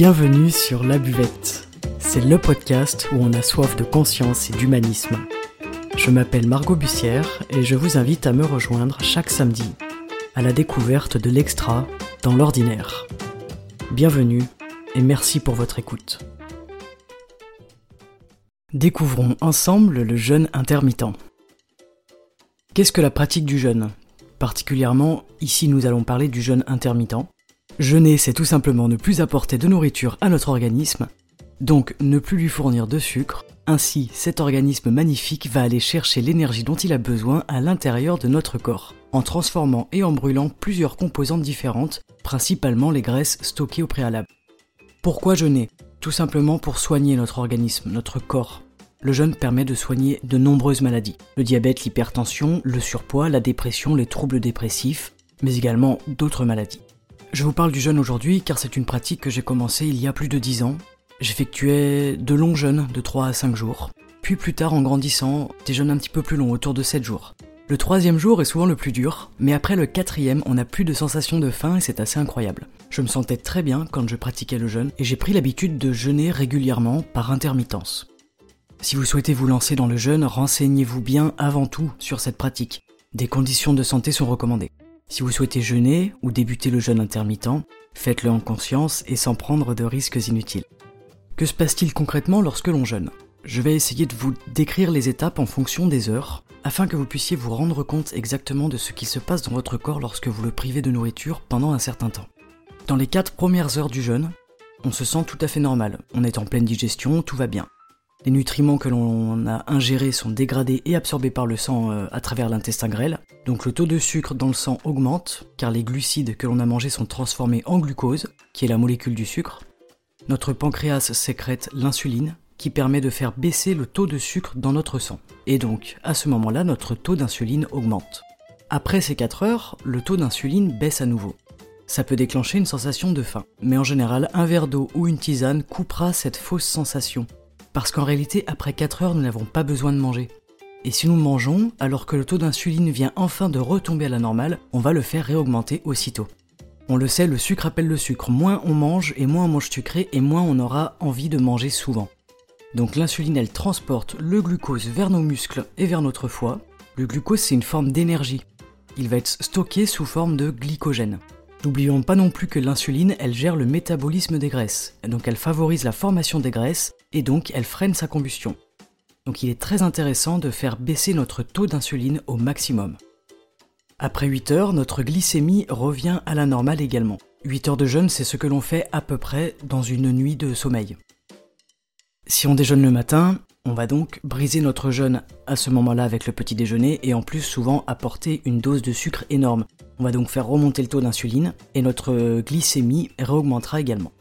Bienvenue sur La Buvette. C'est le podcast où on a soif de conscience et d'humanisme. Je m'appelle Margot Bussière et je vous invite à me rejoindre chaque samedi à la découverte de l'extra dans l'ordinaire. Bienvenue et merci pour votre écoute. Découvrons ensemble le jeûne intermittent. Qu'est-ce que la pratique du jeûne? Particulièrement, ici nous allons parler du jeûne intermittent. Jeûner, c'est tout simplement ne plus apporter de nourriture à notre organisme, donc ne plus lui fournir de sucre. Ainsi, cet organisme magnifique va aller chercher l'énergie dont il a besoin à l'intérieur de notre corps, en transformant et en brûlant plusieurs composantes différentes, principalement les graisses stockées au préalable. Pourquoi jeûner Tout simplement pour soigner notre organisme, notre corps. Le jeûne permet de soigner de nombreuses maladies. Le diabète, l'hypertension, le surpoids, la dépression, les troubles dépressifs, mais également d'autres maladies. Je vous parle du jeûne aujourd'hui car c'est une pratique que j'ai commencée il y a plus de 10 ans. J'effectuais de longs jeûnes de 3 à 5 jours, puis plus tard en grandissant, des jeûnes un petit peu plus longs, autour de 7 jours. Le troisième jour est souvent le plus dur, mais après le quatrième, on n'a plus de sensation de faim et c'est assez incroyable. Je me sentais très bien quand je pratiquais le jeûne et j'ai pris l'habitude de jeûner régulièrement par intermittence. Si vous souhaitez vous lancer dans le jeûne, renseignez-vous bien avant tout sur cette pratique. Des conditions de santé sont recommandées. Si vous souhaitez jeûner ou débuter le jeûne intermittent, faites-le en conscience et sans prendre de risques inutiles. Que se passe-t-il concrètement lorsque l'on jeûne? Je vais essayer de vous décrire les étapes en fonction des heures, afin que vous puissiez vous rendre compte exactement de ce qui se passe dans votre corps lorsque vous le privez de nourriture pendant un certain temps. Dans les 4 premières heures du jeûne, on se sent tout à fait normal, on est en pleine digestion, tout va bien. Les nutriments que l'on a ingérés sont dégradés et absorbés par le sang euh, à travers l'intestin grêle. Donc le taux de sucre dans le sang augmente, car les glucides que l'on a mangés sont transformés en glucose, qui est la molécule du sucre. Notre pancréas sécrète l'insuline, qui permet de faire baisser le taux de sucre dans notre sang. Et donc, à ce moment-là, notre taux d'insuline augmente. Après ces 4 heures, le taux d'insuline baisse à nouveau. Ça peut déclencher une sensation de faim, mais en général, un verre d'eau ou une tisane coupera cette fausse sensation parce qu'en réalité, après 4 heures, nous n'avons pas besoin de manger. Et si nous mangeons, alors que le taux d'insuline vient enfin de retomber à la normale, on va le faire réaugmenter aussitôt. On le sait, le sucre appelle le sucre. Moins on mange et moins on mange sucré et moins on aura envie de manger souvent. Donc l'insuline, elle transporte le glucose vers nos muscles et vers notre foie. Le glucose, c'est une forme d'énergie. Il va être stocké sous forme de glycogène. N'oublions pas non plus que l'insuline, elle gère le métabolisme des graisses, donc elle favorise la formation des graisses et donc elle freine sa combustion. Donc il est très intéressant de faire baisser notre taux d'insuline au maximum. Après 8 heures, notre glycémie revient à la normale également. 8 heures de jeûne, c'est ce que l'on fait à peu près dans une nuit de sommeil. Si on déjeune le matin, on va donc briser notre jeûne à ce moment-là avec le petit déjeuner et en plus souvent apporter une dose de sucre énorme. On va donc faire remonter le taux d'insuline et notre glycémie réaugmentera également.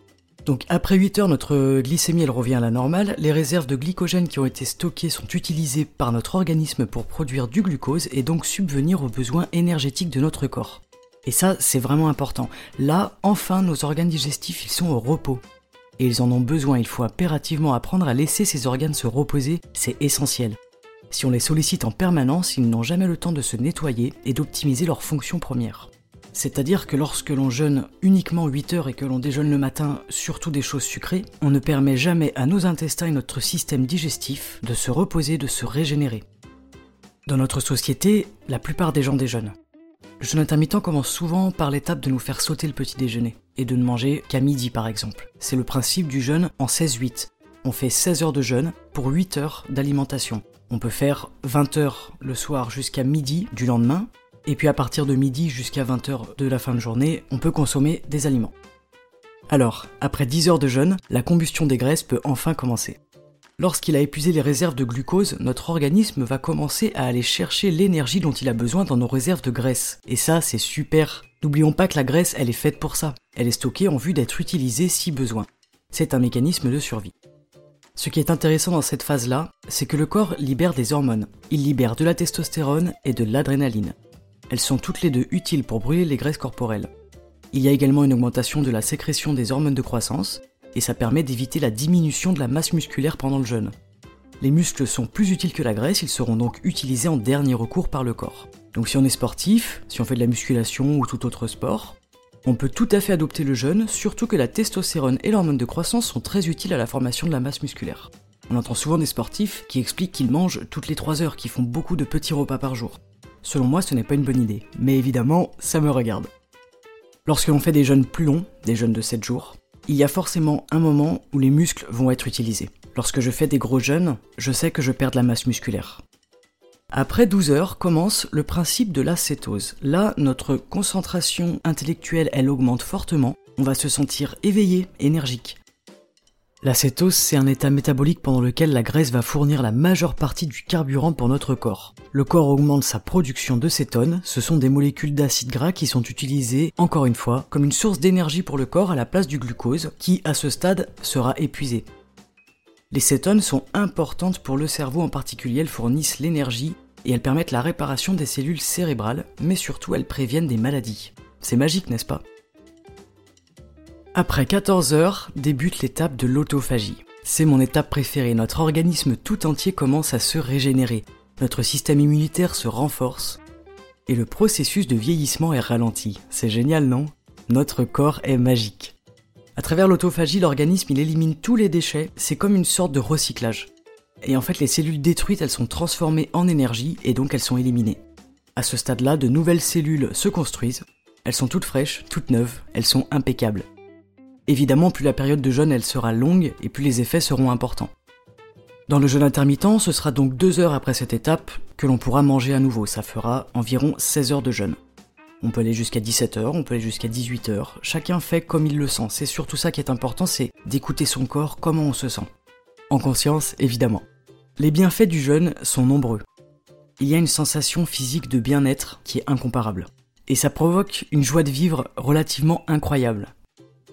Donc après 8 heures, notre glycémie elle revient à la normale. Les réserves de glycogène qui ont été stockées sont utilisées par notre organisme pour produire du glucose et donc subvenir aux besoins énergétiques de notre corps. Et ça, c'est vraiment important. Là, enfin, nos organes digestifs, ils sont au repos. Et ils en ont besoin, il faut impérativement apprendre à laisser ces organes se reposer, c'est essentiel. Si on les sollicite en permanence, ils n'ont jamais le temps de se nettoyer et d'optimiser leurs fonctions premières. C'est-à-dire que lorsque l'on jeûne uniquement 8 heures et que l'on déjeune le matin surtout des choses sucrées, on ne permet jamais à nos intestins et notre système digestif de se reposer, de se régénérer. Dans notre société, la plupart des gens déjeunent. Le jeûne intermittent commence souvent par l'étape de nous faire sauter le petit déjeuner et de ne manger qu'à midi par exemple. C'est le principe du jeûne en 16-8. On fait 16 heures de jeûne pour 8 heures d'alimentation. On peut faire 20 heures le soir jusqu'à midi du lendemain, et puis à partir de midi jusqu'à 20 heures de la fin de journée, on peut consommer des aliments. Alors, après 10 heures de jeûne, la combustion des graisses peut enfin commencer. Lorsqu'il a épuisé les réserves de glucose, notre organisme va commencer à aller chercher l'énergie dont il a besoin dans nos réserves de graisse. Et ça, c'est super. N'oublions pas que la graisse, elle est faite pour ça. Elle est stockée en vue d'être utilisée si besoin. C'est un mécanisme de survie. Ce qui est intéressant dans cette phase-là, c'est que le corps libère des hormones. Il libère de la testostérone et de l'adrénaline. Elles sont toutes les deux utiles pour brûler les graisses corporelles. Il y a également une augmentation de la sécrétion des hormones de croissance, et ça permet d'éviter la diminution de la masse musculaire pendant le jeûne. Les muscles sont plus utiles que la graisse, ils seront donc utilisés en dernier recours par le corps. Donc si on est sportif, si on fait de la musculation ou tout autre sport, On peut tout à fait adopter le jeûne, surtout que la testostérone et l'hormone de croissance sont très utiles à la formation de la masse musculaire. On entend souvent des sportifs qui expliquent qu'ils mangent toutes les 3 heures, qui font beaucoup de petits repas par jour. Selon moi, ce n'est pas une bonne idée, mais évidemment, ça me regarde. Lorsque l'on fait des jeûnes plus longs, des jeûnes de 7 jours, il y a forcément un moment où les muscles vont être utilisés. Lorsque je fais des gros jeûnes, je sais que je perds de la masse musculaire. Après 12 heures commence le principe de la cétose. Là, notre concentration intellectuelle, elle augmente fortement. On va se sentir éveillé, énergique. La cétose, c'est un état métabolique pendant lequel la graisse va fournir la majeure partie du carburant pour notre corps. Le corps augmente sa production de cétone, ce sont des molécules d'acide gras qui sont utilisées, encore une fois, comme une source d'énergie pour le corps à la place du glucose, qui à ce stade sera épuisé. Les cétones sont importantes pour le cerveau en particulier, elles fournissent l'énergie et elles permettent la réparation des cellules cérébrales, mais surtout elles préviennent des maladies. C'est magique, n'est-ce pas? Après 14 heures débute l'étape de l'autophagie. C'est mon étape préférée, notre organisme tout entier commence à se régénérer, notre système immunitaire se renforce, et le processus de vieillissement est ralenti. C'est génial, non? Notre corps est magique. À travers l'autophagie, l'organisme élimine tous les déchets, c'est comme une sorte de recyclage. Et en fait, les cellules détruites, elles sont transformées en énergie et donc elles sont éliminées. À ce stade-là, de nouvelles cellules se construisent. Elles sont toutes fraîches, toutes neuves, elles sont impeccables. Évidemment, plus la période de jeûne elle sera longue et plus les effets seront importants. Dans le jeûne intermittent, ce sera donc deux heures après cette étape que l'on pourra manger à nouveau. Ça fera environ 16 heures de jeûne. On peut aller jusqu'à 17 heures, on peut aller jusqu'à 18 heures. Chacun fait comme il le sent. C'est surtout ça qui est important, c'est d'écouter son corps, comment on se sent. En conscience, évidemment. Les bienfaits du jeûne sont nombreux. Il y a une sensation physique de bien-être qui est incomparable. Et ça provoque une joie de vivre relativement incroyable.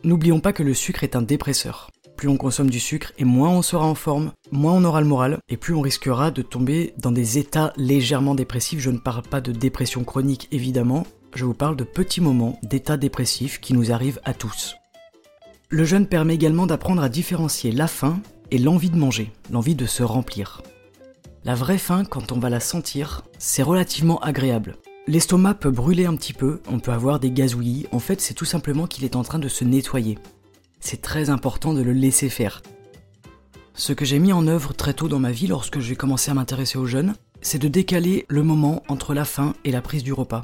N'oublions pas que le sucre est un dépresseur. Plus on consomme du sucre et moins on sera en forme, moins on aura le moral et plus on risquera de tomber dans des états légèrement dépressifs. Je ne parle pas de dépression chronique évidemment, je vous parle de petits moments d'état dépressif qui nous arrivent à tous. Le jeûne permet également d'apprendre à différencier la faim et l'envie de manger, l'envie de se remplir. La vraie faim, quand on va la sentir, c'est relativement agréable. L'estomac peut brûler un petit peu, on peut avoir des gazouillis, en fait c'est tout simplement qu'il est en train de se nettoyer. C'est très important de le laisser faire. Ce que j'ai mis en œuvre très tôt dans ma vie lorsque j'ai commencé à m'intéresser aux jeunes, c'est de décaler le moment entre la faim et la prise du repas.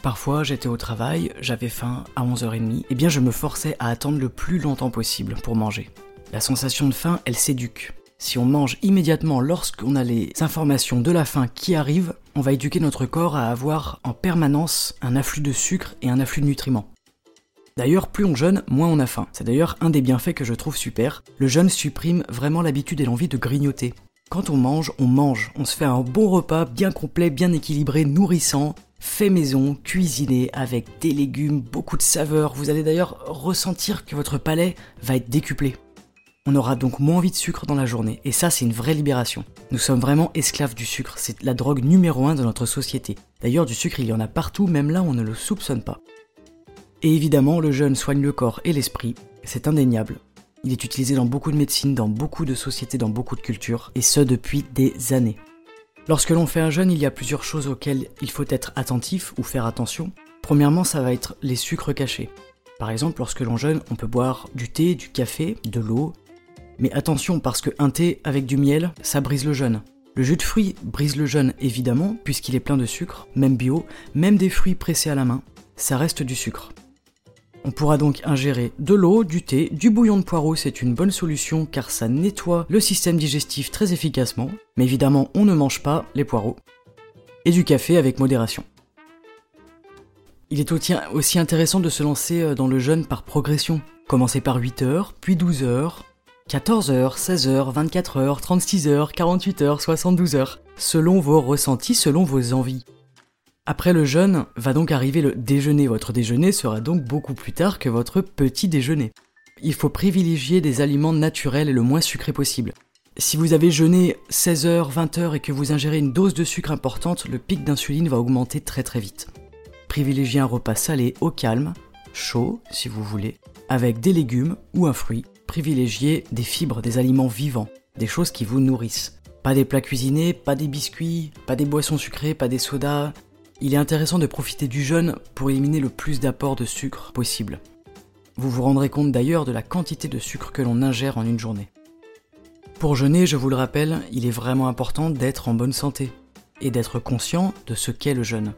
Parfois, j'étais au travail, j'avais faim à 11h30, et eh bien je me forçais à attendre le plus longtemps possible pour manger. La sensation de faim, elle s'éduque. Si on mange immédiatement lorsqu'on a les informations de la faim qui arrivent, on va éduquer notre corps à avoir en permanence un afflux de sucre et un afflux de nutriments. D'ailleurs, plus on jeûne, moins on a faim. C'est d'ailleurs un des bienfaits que je trouve super. Le jeûne supprime vraiment l'habitude et l'envie de grignoter. Quand on mange, on mange. On se fait un bon repas bien complet, bien équilibré, nourrissant, fait maison, cuisiné, avec des légumes, beaucoup de saveurs. Vous allez d'ailleurs ressentir que votre palais va être décuplé. On aura donc moins envie de sucre dans la journée, et ça c'est une vraie libération. Nous sommes vraiment esclaves du sucre, c'est la drogue numéro un de notre société. D'ailleurs du sucre il y en a partout, même là on ne le soupçonne pas. Et évidemment le jeûne soigne le corps et l'esprit, c'est indéniable. Il est utilisé dans beaucoup de médecines, dans beaucoup de sociétés, dans beaucoup de cultures, et ce depuis des années. Lorsque l'on fait un jeûne, il y a plusieurs choses auxquelles il faut être attentif ou faire attention. Premièrement, ça va être les sucres cachés. Par exemple, lorsque l'on jeûne, on peut boire du thé, du café, de l'eau, mais attention parce que un thé avec du miel, ça brise le jeûne. Le jus de fruits brise le jeûne évidemment, puisqu'il est plein de sucre, même bio, même des fruits pressés à la main, ça reste du sucre. On pourra donc ingérer de l'eau, du thé, du bouillon de poireau, c'est une bonne solution car ça nettoie le système digestif très efficacement, mais évidemment on ne mange pas les poireaux. Et du café avec modération. Il est aussi intéressant de se lancer euh, dans le jeûne par progression. Commencer par 8 heures, puis 12 heures, 14h, 16h, 24h, 36h, 48h, 72h, selon vos ressentis, selon vos envies. Après le jeûne va donc arriver le déjeuner. Votre déjeuner sera donc beaucoup plus tard que votre petit déjeuner. Il faut privilégier des aliments naturels et le moins sucrés possible. Si vous avez jeûné 16h, 20h et que vous ingérez une dose de sucre importante, le pic d'insuline va augmenter très très vite. Privilégiez un repas salé au calme, chaud si vous voulez, avec des légumes ou un fruit, privilégier des fibres, des aliments vivants, des choses qui vous nourrissent. Pas des plats cuisinés, pas des biscuits, pas des boissons sucrées, pas des sodas. il est intéressant de profiter du jeûne pour éliminer le plus d'apports de sucre possible. Vous vous rendrez compte d'ailleurs de la quantité de sucre que l'on ingère en une journée. Pour jeûner, je vous le rappelle, il est vraiment important d'être en bonne santé et d'être conscient de ce qu'est le jeûne.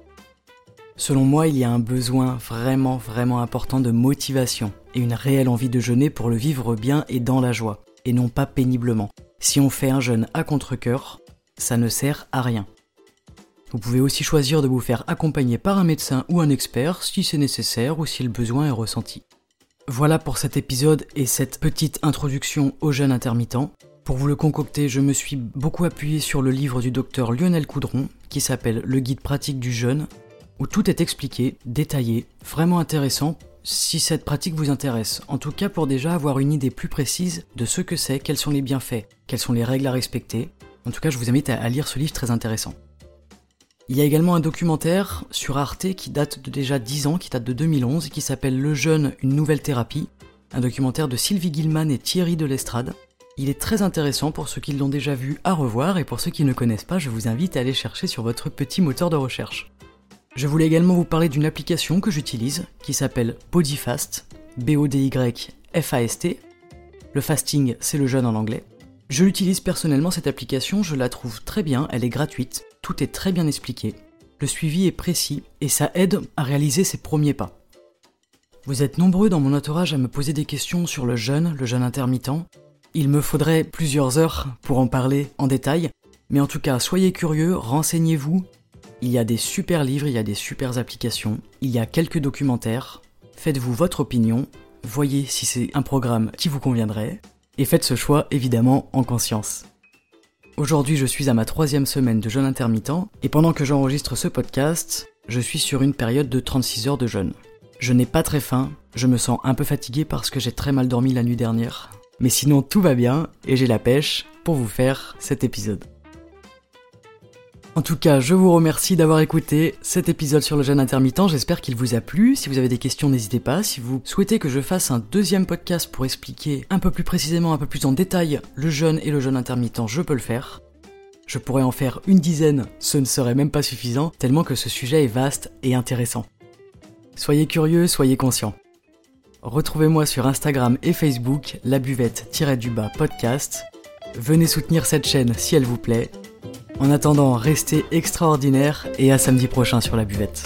Selon moi, il y a un besoin vraiment vraiment important de motivation et une réelle envie de jeûner pour le vivre bien et dans la joie, et non pas péniblement. Si on fait un jeûne à contre-coeur, ça ne sert à rien. Vous pouvez aussi choisir de vous faire accompagner par un médecin ou un expert si c'est nécessaire ou si le besoin est ressenti. Voilà pour cet épisode et cette petite introduction au jeûne intermittent. Pour vous le concocter, je me suis beaucoup appuyé sur le livre du docteur Lionel Coudron qui s'appelle Le guide pratique du jeûne, où tout est expliqué, détaillé, vraiment intéressant si cette pratique vous intéresse. En tout cas pour déjà avoir une idée plus précise de ce que c'est, quels sont les bienfaits, quelles sont les règles à respecter. En tout cas, je vous invite à lire ce livre très intéressant. Il y a également un documentaire sur Arte qui date de déjà 10 ans, qui date de 2011, et qui s'appelle Le jeune, une nouvelle thérapie. Un documentaire de Sylvie Gilman et Thierry Delestrade. Il est très intéressant pour ceux qui l'ont déjà vu à revoir et pour ceux qui ne connaissent pas, je vous invite à aller chercher sur votre petit moteur de recherche. Je voulais également vous parler d'une application que j'utilise qui s'appelle Bodyfast, B-O-D-Y-F-A-S-T. Le fasting, c'est le jeûne en anglais. Je l'utilise personnellement cette application, je la trouve très bien, elle est gratuite, tout est très bien expliqué, le suivi est précis et ça aide à réaliser ses premiers pas. Vous êtes nombreux dans mon entourage à me poser des questions sur le jeûne, le jeûne intermittent, il me faudrait plusieurs heures pour en parler en détail, mais en tout cas, soyez curieux, renseignez-vous. Il y a des super livres, il y a des super applications, il y a quelques documentaires. Faites-vous votre opinion, voyez si c'est un programme qui vous conviendrait, et faites ce choix évidemment en conscience. Aujourd'hui, je suis à ma troisième semaine de jeûne intermittent, et pendant que j'enregistre ce podcast, je suis sur une période de 36 heures de jeûne. Je n'ai pas très faim, je me sens un peu fatigué parce que j'ai très mal dormi la nuit dernière, mais sinon tout va bien et j'ai la pêche pour vous faire cet épisode. En tout cas, je vous remercie d'avoir écouté cet épisode sur le jeûne intermittent. J'espère qu'il vous a plu. Si vous avez des questions, n'hésitez pas. Si vous souhaitez que je fasse un deuxième podcast pour expliquer un peu plus précisément, un peu plus en détail le jeûne et le jeûne intermittent, je peux le faire. Je pourrais en faire une dizaine, ce ne serait même pas suffisant, tellement que ce sujet est vaste et intéressant. Soyez curieux, soyez conscients. Retrouvez-moi sur Instagram et Facebook, la buvette-du-bas podcast. Venez soutenir cette chaîne si elle vous plaît. En attendant, restez extraordinaire et à samedi prochain sur la buvette.